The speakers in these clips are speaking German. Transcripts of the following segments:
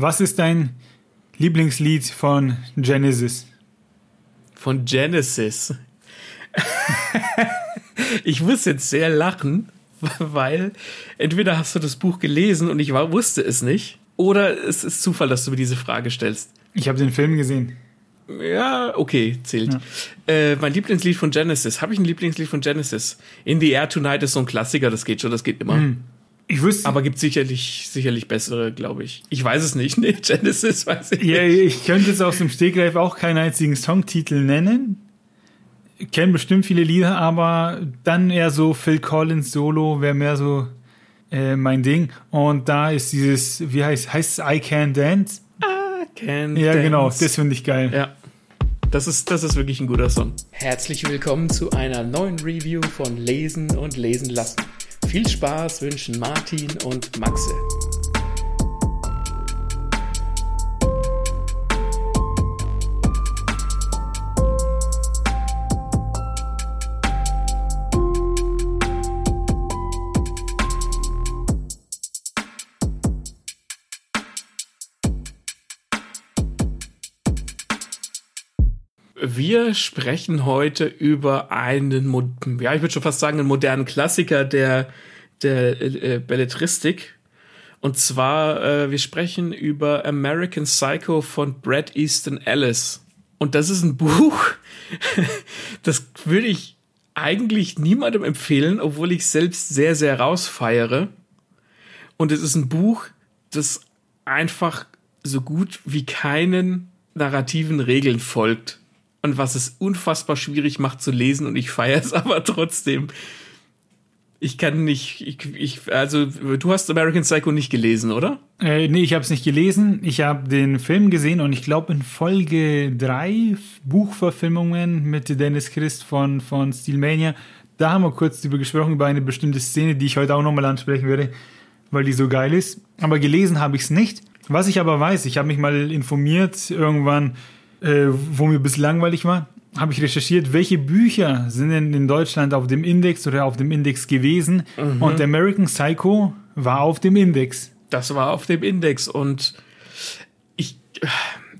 Was ist dein Lieblingslied von Genesis? Von Genesis. ich muss jetzt sehr lachen, weil entweder hast du das Buch gelesen und ich war, wusste es nicht, oder es ist Zufall, dass du mir diese Frage stellst. Ich habe den Film gesehen. Ja, okay, zählt. Ja. Äh, mein Lieblingslied von Genesis. Habe ich ein Lieblingslied von Genesis? In the Air Tonight ist so ein Klassiker, das geht schon, das geht immer. Hm. Ich wüsste. Aber gibt sicherlich, sicherlich bessere, glaube ich. Ich weiß es nicht. Nee, Genesis weiß ich ja, nicht. Ich könnte jetzt aus dem Stegreif auch keinen einzigen Songtitel nennen. Ich kenne bestimmt viele Lieder, aber dann eher so Phil Collins Solo wäre mehr so äh, mein Ding. Und da ist dieses, wie heißt, heißt es I Can Dance? I Can ja, Dance. genau, das finde ich geil. Ja. Das ist, das ist wirklich ein guter Song. Herzlich willkommen zu einer neuen Review von Lesen und Lesen lassen. Viel Spaß wünschen Martin und Maxe. Sprechen heute über einen, ja, ich würde schon fast sagen, einen modernen Klassiker der, der äh, Belletristik. Und zwar, äh, wir sprechen über American Psycho von Brad Easton Ellis. Und das ist ein Buch, das würde ich eigentlich niemandem empfehlen, obwohl ich selbst sehr, sehr rausfeiere. Und es ist ein Buch, das einfach so gut wie keinen narrativen Regeln folgt und was es unfassbar schwierig macht zu lesen und ich feiere es aber trotzdem. Ich kann nicht, ich, ich, also du hast American Psycho nicht gelesen, oder? Äh, nee, ich habe es nicht gelesen. Ich habe den Film gesehen und ich glaube in Folge drei Buchverfilmungen mit Dennis Christ von, von Steelmania, da haben wir kurz darüber gesprochen, über eine bestimmte Szene, die ich heute auch nochmal ansprechen werde, weil die so geil ist. Aber gelesen habe ich es nicht. Was ich aber weiß, ich habe mich mal informiert irgendwann, äh, wo mir bis langweilig war, habe ich recherchiert, welche Bücher sind denn in Deutschland auf dem Index oder auf dem Index gewesen. Mhm. Und American Psycho war auf dem Index. Das war auf dem Index und ich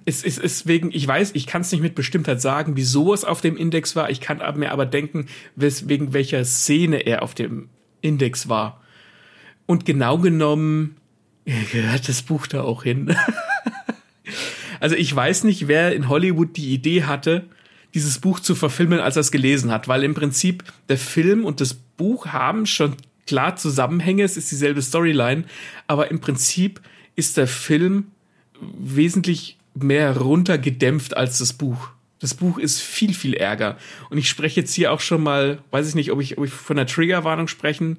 es ist es wegen ich weiß, ich kann es nicht mit Bestimmtheit sagen, wieso es auf dem Index war. Ich kann mir aber denken, wegen welcher Szene er auf dem Index war. Und genau genommen gehört das Buch da auch hin. Also ich weiß nicht, wer in Hollywood die Idee hatte, dieses Buch zu verfilmen, als er es gelesen hat, weil im Prinzip der Film und das Buch haben schon klar Zusammenhänge, es ist dieselbe Storyline, aber im Prinzip ist der Film wesentlich mehr runtergedämpft als das Buch. Das Buch ist viel, viel ärger. Und ich spreche jetzt hier auch schon mal, weiß ich nicht, ob ich, ob ich von der Triggerwarnung sprechen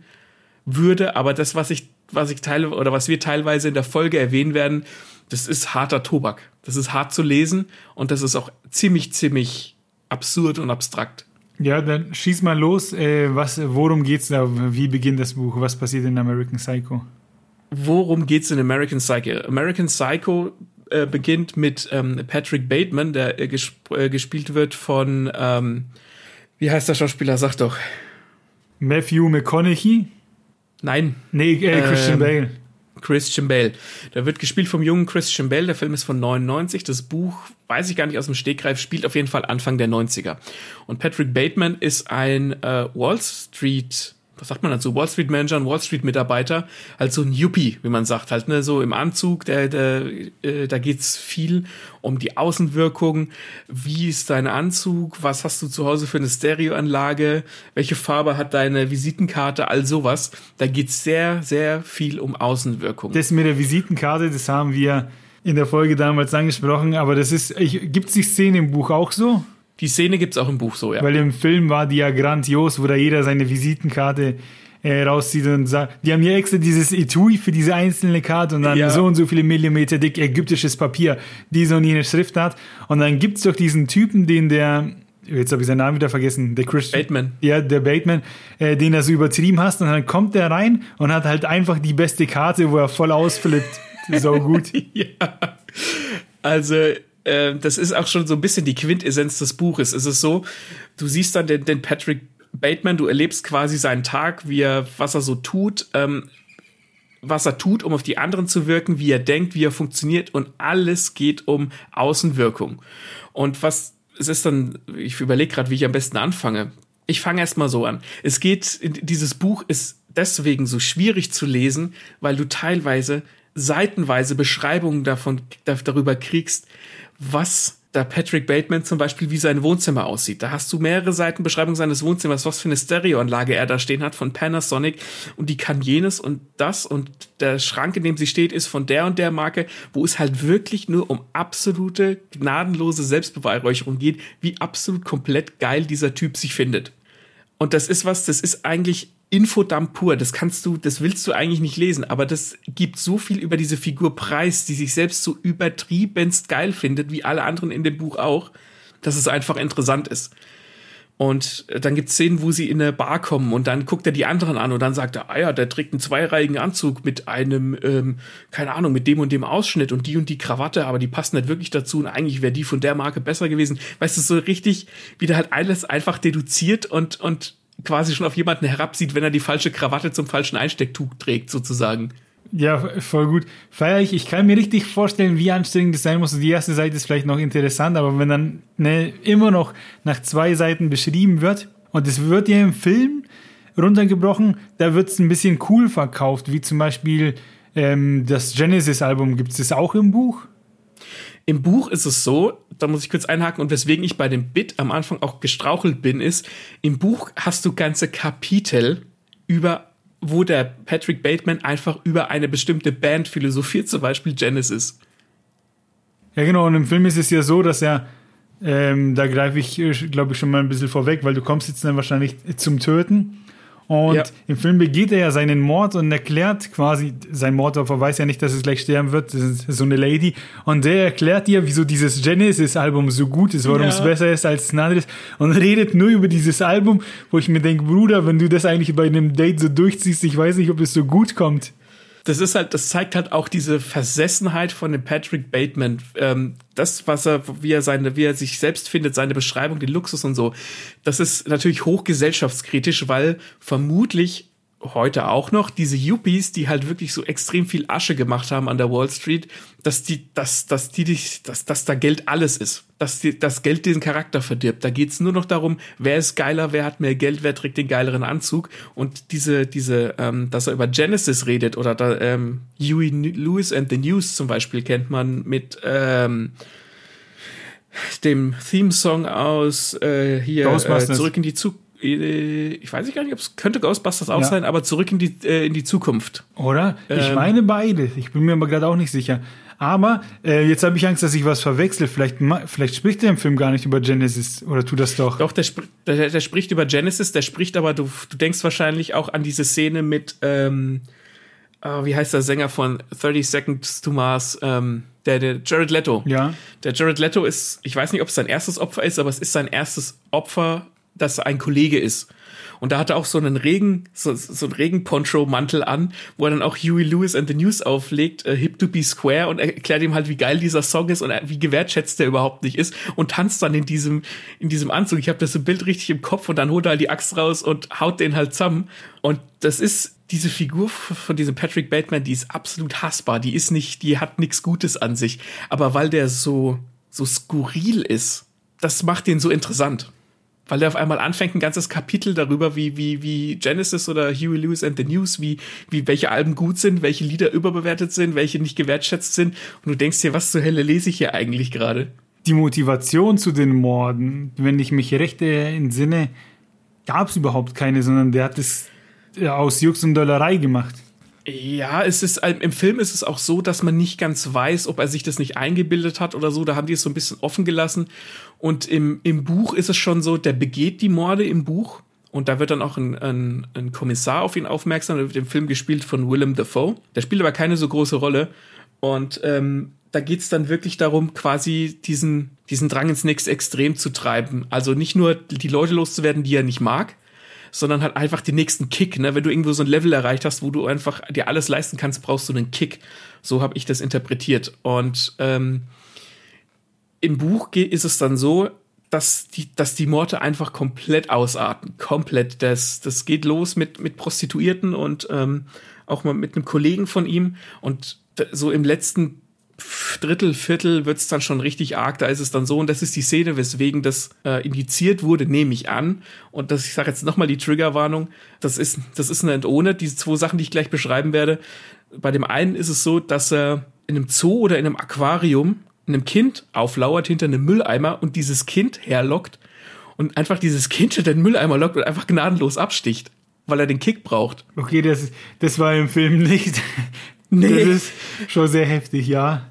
würde, aber das, was ich, was ich teile, oder was wir teilweise in der Folge erwähnen werden, das ist harter Tobak. Das ist hart zu lesen und das ist auch ziemlich, ziemlich absurd und abstrakt. Ja, dann schieß mal los. Äh, was, worum geht's da? Wie beginnt das Buch? Was passiert in American Psycho? Worum geht's in American Psycho? American Psycho äh, beginnt mit ähm, Patrick Bateman, der äh, gesp äh, gespielt wird von, ähm, wie heißt der Schauspieler? Sag doch. Matthew McConaughey? Nein. Nee, äh, Christian ähm, Bale. Christian Bale. Der wird gespielt vom jungen Christian Bale. Der Film ist von 99. Das Buch, weiß ich gar nicht aus dem Stegreif, spielt auf jeden Fall Anfang der 90er. Und Patrick Bateman ist ein äh, Wall Street was sagt man dazu, Wall Street Manager und Wall Street Mitarbeiter, halt so ein Yuppie, wie man sagt, halt ne, so im Anzug, der, der, äh, da geht's viel um die Außenwirkung, wie ist dein Anzug, was hast du zu Hause für eine Stereoanlage, welche Farbe hat deine Visitenkarte, all sowas. Da geht's sehr, sehr viel um Außenwirkung. Das mit der Visitenkarte, das haben wir in der Folge damals angesprochen, aber das ist, ich, gibt's die Szene im Buch auch so? Die Szene gibt's auch im Buch so, ja. Weil im Film war die ja grandios, wo da jeder seine Visitenkarte äh, rauszieht und sagt, die haben ja extra dieses Etui für diese einzelne Karte und dann ja. so und so viele Millimeter dick ägyptisches Papier, die so und jene Schrift hat. Und dann gibt's doch diesen Typen, den der, jetzt habe ich seinen Namen wieder vergessen, der Christian. Bateman. Ja, der Bateman, äh, den er so übertrieben hast und dann kommt der rein und hat halt einfach die beste Karte, wo er voll ausflippt. so gut. ja. Also, äh, das ist auch schon so ein bisschen die Quintessenz des Buches. Es ist so, du siehst dann den, den Patrick Bateman, du erlebst quasi seinen Tag, wie er, was er so tut. Ähm, was er tut, um auf die anderen zu wirken, wie er denkt, wie er funktioniert und alles geht um Außenwirkung. Und was es ist dann, ich überlege gerade, wie ich am besten anfange. Ich fange erst mal so an. Es geht, dieses Buch ist deswegen so schwierig zu lesen, weil du teilweise seitenweise Beschreibungen davon darüber kriegst, was da Patrick Bateman zum Beispiel, wie sein Wohnzimmer aussieht. Da hast du mehrere Seiten Beschreibung seines Wohnzimmers, was für eine Stereoanlage er da stehen hat von Panasonic und die kann jenes und das und der Schrank, in dem sie steht, ist von der und der Marke, wo es halt wirklich nur um absolute, gnadenlose Selbstbeweihräucherung geht, wie absolut komplett geil dieser Typ sich findet. Und das ist was, das ist eigentlich Infodump pur. Das kannst du, das willst du eigentlich nicht lesen, aber das gibt so viel über diese Figur preis, die sich selbst so übertriebenst geil findet, wie alle anderen in dem Buch auch, dass es einfach interessant ist. Und dann gibt es Szenen, wo sie in eine Bar kommen und dann guckt er die anderen an und dann sagt er, ah ja, der trägt einen zweireihigen Anzug mit einem, ähm, keine Ahnung, mit dem und dem Ausschnitt und die und die Krawatte, aber die passen nicht wirklich dazu und eigentlich wäre die von der Marke besser gewesen. Weißt du, so richtig, wie der halt alles einfach deduziert und, und quasi schon auf jemanden herabsieht, wenn er die falsche Krawatte zum falschen Einstecktuch trägt, sozusagen. Ja, voll gut. Feier ich. Ich kann mir richtig vorstellen, wie anstrengend das sein muss. Die erste Seite ist vielleicht noch interessant, aber wenn dann ne, immer noch nach zwei Seiten beschrieben wird und es wird ja im Film runtergebrochen, da wird es ein bisschen cool verkauft, wie zum Beispiel ähm, das Genesis-Album. Gibt es das auch im Buch? Im Buch ist es so, da muss ich kurz einhaken und weswegen ich bei dem Bit am Anfang auch gestrauchelt bin, ist, im Buch hast du ganze Kapitel über wo der Patrick Bateman einfach über eine bestimmte Band philosophiert, zum Beispiel Genesis. Ja, genau, und im Film ist es ja so, dass er, ähm, da greife ich, äh, glaube ich, schon mal ein bisschen vorweg, weil du kommst jetzt dann wahrscheinlich zum Töten. Und ja. im Film begeht er ja seinen Mord und erklärt quasi, sein Mordopfer weiß ja nicht, dass es gleich sterben wird, das ist so eine Lady. Und der erklärt ihr, wieso dieses Genesis-Album so gut ist, warum ja. es besser ist als ein anderes. Und redet nur über dieses Album, wo ich mir denke, Bruder, wenn du das eigentlich bei einem Date so durchziehst, ich weiß nicht, ob es so gut kommt das ist halt, das zeigt halt auch diese Versessenheit von dem Patrick Bateman. Ähm, das, was er, wie er seine, wie er sich selbst findet, seine Beschreibung, den Luxus und so. Das ist natürlich hochgesellschaftskritisch, weil vermutlich heute auch noch diese Yuppies, die halt wirklich so extrem viel Asche gemacht haben an der Wall Street, dass die, dass, dass die, dass, dass da Geld alles ist, dass die, das Geld diesen Charakter verdirbt. Da geht's nur noch darum, wer ist geiler, wer hat mehr Geld, wer trägt den geileren Anzug. Und diese, diese, ähm, dass er über Genesis redet oder da, ähm, Huey Lewis and the News zum Beispiel kennt man mit ähm, dem Theme-Song aus äh, hier äh, zurück in die Zukunft ich weiß gar nicht, ob es könnte Ghostbusters auch ja. sein, aber zurück in die, äh, in die Zukunft. Oder? Ich ähm, meine beide. Ich bin mir aber gerade auch nicht sicher. Aber äh, jetzt habe ich Angst, dass ich was verwechsel. Vielleicht, vielleicht spricht der im Film gar nicht über Genesis oder tut das doch? Doch, der, sp der, der spricht über Genesis, der spricht aber, du, du denkst wahrscheinlich auch an diese Szene mit, ähm, oh, wie heißt der Sänger von 30 Seconds to Mars, ähm, der, der Jared Leto. Ja. Der Jared Leto ist, ich weiß nicht, ob es sein erstes Opfer ist, aber es ist sein erstes Opfer dass er ein Kollege ist. Und da hat er auch so einen Regen, so, so einen Regenponcho-Mantel an, wo er dann auch Huey Lewis and the News auflegt, uh, Hip to be Square und erklärt ihm halt, wie geil dieser Song ist und wie gewertschätzt er überhaupt nicht ist und tanzt dann in diesem, in diesem Anzug. Ich habe das so Bild richtig im Kopf und dann holt er halt die Axt raus und haut den halt zusammen. Und das ist diese Figur von diesem Patrick Bateman, die ist absolut hassbar. Die ist nicht, die hat nichts Gutes an sich. Aber weil der so, so skurril ist, das macht den so interessant weil der auf einmal anfängt, ein ganzes Kapitel darüber, wie, wie, wie Genesis oder Huey Lewis and the News, wie, wie welche Alben gut sind, welche Lieder überbewertet sind, welche nicht gewertschätzt sind. Und du denkst dir, was zur Hölle lese ich hier eigentlich gerade? Die Motivation zu den Morden, wenn ich mich recht entsinne, gab es überhaupt keine, sondern der hat es aus Jux und Dollerei gemacht. Ja, es ist im Film ist es auch so, dass man nicht ganz weiß, ob er sich das nicht eingebildet hat oder so. Da haben die es so ein bisschen offen gelassen. Und im, im Buch ist es schon so, der begeht die Morde im Buch. Und da wird dann auch ein, ein, ein Kommissar auf ihn aufmerksam. Der wird im Film gespielt von Willem Dafoe. Der spielt aber keine so große Rolle. Und ähm, da geht's dann wirklich darum, quasi diesen, diesen Drang ins nächste Extrem zu treiben. Also nicht nur die Leute loszuwerden, die er nicht mag, sondern halt einfach den nächsten Kick. Ne? Wenn du irgendwo so ein Level erreicht hast, wo du einfach dir alles leisten kannst, brauchst du einen Kick. So habe ich das interpretiert. Und ähm, im Buch ist es dann so, dass die, dass die Morde einfach komplett ausarten. Komplett. Das, das geht los mit, mit Prostituierten und ähm, auch mal mit einem Kollegen von ihm. Und so im letzten Drittel, Viertel wird's dann schon richtig arg. Da ist es dann so, und das ist die Szene, weswegen das äh, indiziert wurde, nehme ich an. Und das, ich sage jetzt nochmal die Triggerwarnung, das ist, das ist eine Entohne, diese zwei Sachen, die ich gleich beschreiben werde. Bei dem einen ist es so, dass er in einem Zoo oder in einem Aquarium einem Kind auflauert hinter einem Mülleimer und dieses Kind herlockt und einfach dieses Kind hinter den Mülleimer lockt und einfach gnadenlos absticht, weil er den Kick braucht. Okay, das, das war im Film nicht. Nee. Das ist schon sehr heftig, ja.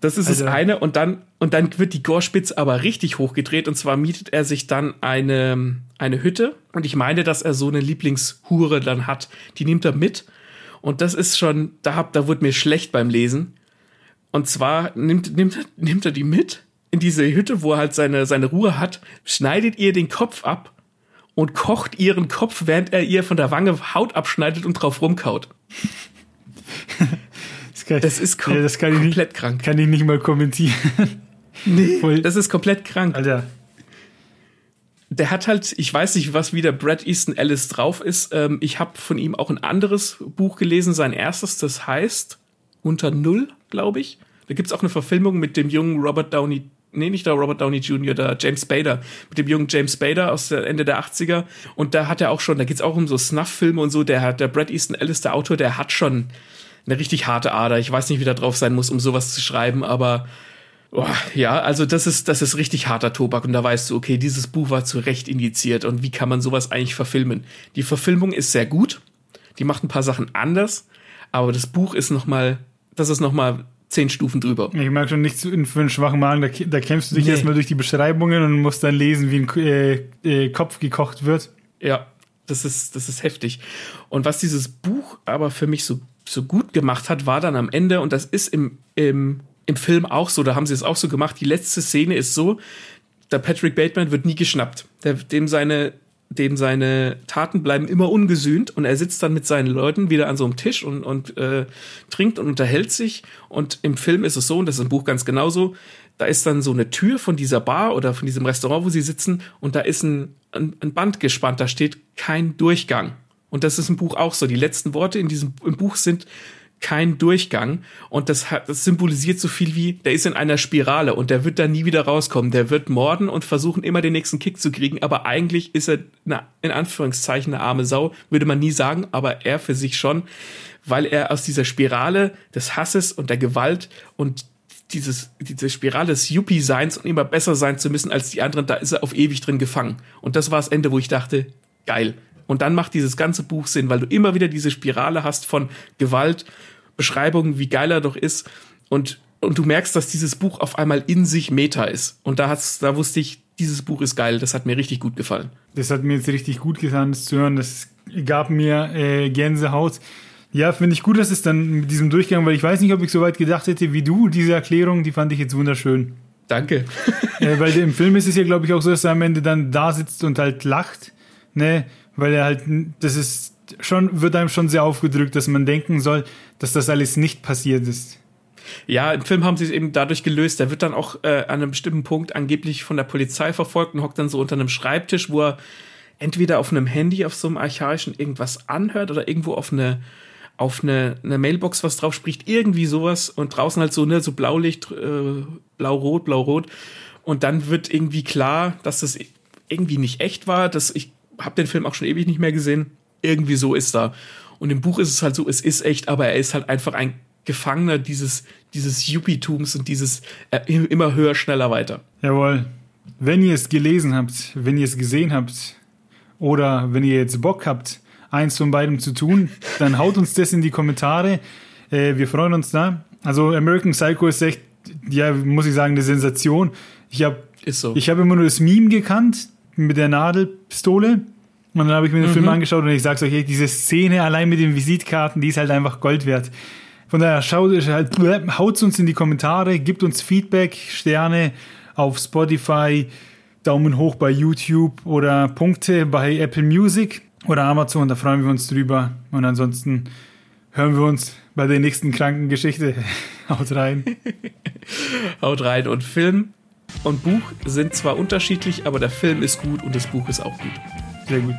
Das ist also. das eine. Und dann, und dann wird die Gorspitze aber richtig hochgedreht. Und zwar mietet er sich dann eine, eine Hütte. Und ich meine, dass er so eine Lieblingshure dann hat. Die nimmt er mit. Und das ist schon, da, hab, da wurde mir schlecht beim Lesen. Und zwar nimmt, nimmt, nimmt er die mit in diese Hütte, wo er halt seine, seine Ruhe hat, schneidet ihr den Kopf ab und kocht ihren Kopf, während er ihr von der Wange Haut abschneidet und drauf rumkaut. kann, das ist kom ja, das komplett nicht, krank. Kann ich nicht mal kommentieren. Nee, Voll. das ist komplett krank. Alter. Der hat halt, ich weiß nicht, was wieder Brad Easton Ellis drauf ist. Ähm, ich habe von ihm auch ein anderes Buch gelesen, sein erstes, das heißt Unter Null, glaube ich. Da gibt's auch eine Verfilmung mit dem jungen Robert Downey nee, nicht der Robert Downey Jr., der James Spader, mit dem jungen James Spader aus der Ende der 80er. Und da hat er auch schon, da geht's auch um so Snuff-Filme und so, der hat, der Brad Easton Ellis, der Autor, der hat schon eine richtig harte Ader. Ich weiß nicht, wie da drauf sein muss, um sowas zu schreiben, aber oh, ja, also das ist, das ist richtig harter Tobak und da weißt du, okay, dieses Buch war zu Recht indiziert und wie kann man sowas eigentlich verfilmen? Die Verfilmung ist sehr gut, die macht ein paar Sachen anders, aber das Buch ist noch mal, das ist noch mal zehn Stufen drüber. Ich mag schon nicht für einen schwachen Magen, da, da kämpfst du dich nee. erstmal durch die Beschreibungen und musst dann lesen, wie ein äh, äh, Kopf gekocht wird. Ja, das ist, das ist heftig. Und was dieses Buch aber für mich so so gut gemacht hat, war dann am Ende, und das ist im, im, im Film auch so, da haben sie es auch so gemacht, die letzte Szene ist so, der Patrick Bateman wird nie geschnappt. Der, dem seine dem seine Taten bleiben immer ungesühnt und er sitzt dann mit seinen Leuten wieder an so einem Tisch und, und äh, trinkt und unterhält sich. Und im Film ist es so, und das ist im Buch ganz genauso, da ist dann so eine Tür von dieser Bar oder von diesem Restaurant, wo sie sitzen, und da ist ein, ein, ein Band gespannt, da steht kein Durchgang. Und das ist im Buch auch so. Die letzten Worte in diesem im Buch sind kein Durchgang und das, hat, das symbolisiert so viel wie, der ist in einer Spirale und der wird da nie wieder rauskommen. Der wird morden und versuchen immer den nächsten Kick zu kriegen, aber eigentlich ist er eine, in Anführungszeichen eine arme Sau, würde man nie sagen, aber er für sich schon, weil er aus dieser Spirale des Hasses und der Gewalt und dieses, diese Spirale des Yuppie-Seins und immer besser sein zu müssen als die anderen, da ist er auf ewig drin gefangen. Und das war das Ende, wo ich dachte, geil, und dann macht dieses ganze Buch Sinn, weil du immer wieder diese Spirale hast von Gewalt, Beschreibungen, wie geil er doch ist. Und, und du merkst, dass dieses Buch auf einmal in sich Meta ist. Und da hat's, da wusste ich, dieses Buch ist geil. Das hat mir richtig gut gefallen. Das hat mir jetzt richtig gut getan, das zu hören. Das gab mir äh, Gänsehaut. Ja, finde ich gut, dass es dann mit diesem Durchgang, weil ich weiß nicht, ob ich so weit gedacht hätte wie du. Diese Erklärung, die fand ich jetzt wunderschön. Danke. äh, weil im Film ist es ja, glaube ich, auch so, dass er am Ende dann da sitzt und halt lacht. Ne? weil er halt, das ist schon, wird einem schon sehr aufgedrückt, dass man denken soll, dass das alles nicht passiert ist. Ja, im Film haben sie es eben dadurch gelöst. Er wird dann auch äh, an einem bestimmten Punkt angeblich von der Polizei verfolgt und hockt dann so unter einem Schreibtisch, wo er entweder auf einem Handy auf so einem archaischen irgendwas anhört oder irgendwo auf eine auf eine, eine Mailbox was drauf spricht, irgendwie sowas und draußen halt so ne so Blaulicht, äh, blau-rot, blau-rot und dann wird irgendwie klar, dass das irgendwie nicht echt war, dass ich habe den Film auch schon ewig nicht mehr gesehen. Irgendwie so ist da. Und im Buch ist es halt so, es ist echt, aber er ist halt einfach ein Gefangener dieses, dieses Yuppie-Tums und dieses äh, immer höher, schneller, weiter. Jawohl. Wenn ihr es gelesen habt, wenn ihr es gesehen habt oder wenn ihr jetzt Bock habt, eins von beidem zu tun, dann haut uns das in die Kommentare. Äh, wir freuen uns da. Also American Psycho ist echt, ja, muss ich sagen, eine Sensation. Ich habe so. ich habe immer nur das Meme gekannt, mit der Nadelpistole. Und dann habe ich mir den mhm. Film angeschaut und ich sage euch, diese Szene allein mit den Visitkarten, die ist halt einfach Gold wert. Von daher schaut halt, haut uns in die Kommentare, gibt uns Feedback, Sterne auf Spotify, Daumen hoch bei YouTube oder Punkte bei Apple Music oder Amazon, da freuen wir uns drüber. Und ansonsten hören wir uns bei der nächsten kranken Geschichte. Haut rein. Haut rein und Film und Buch sind zwar unterschiedlich, aber der Film ist gut und das Buch ist auch gut. Sehr gut.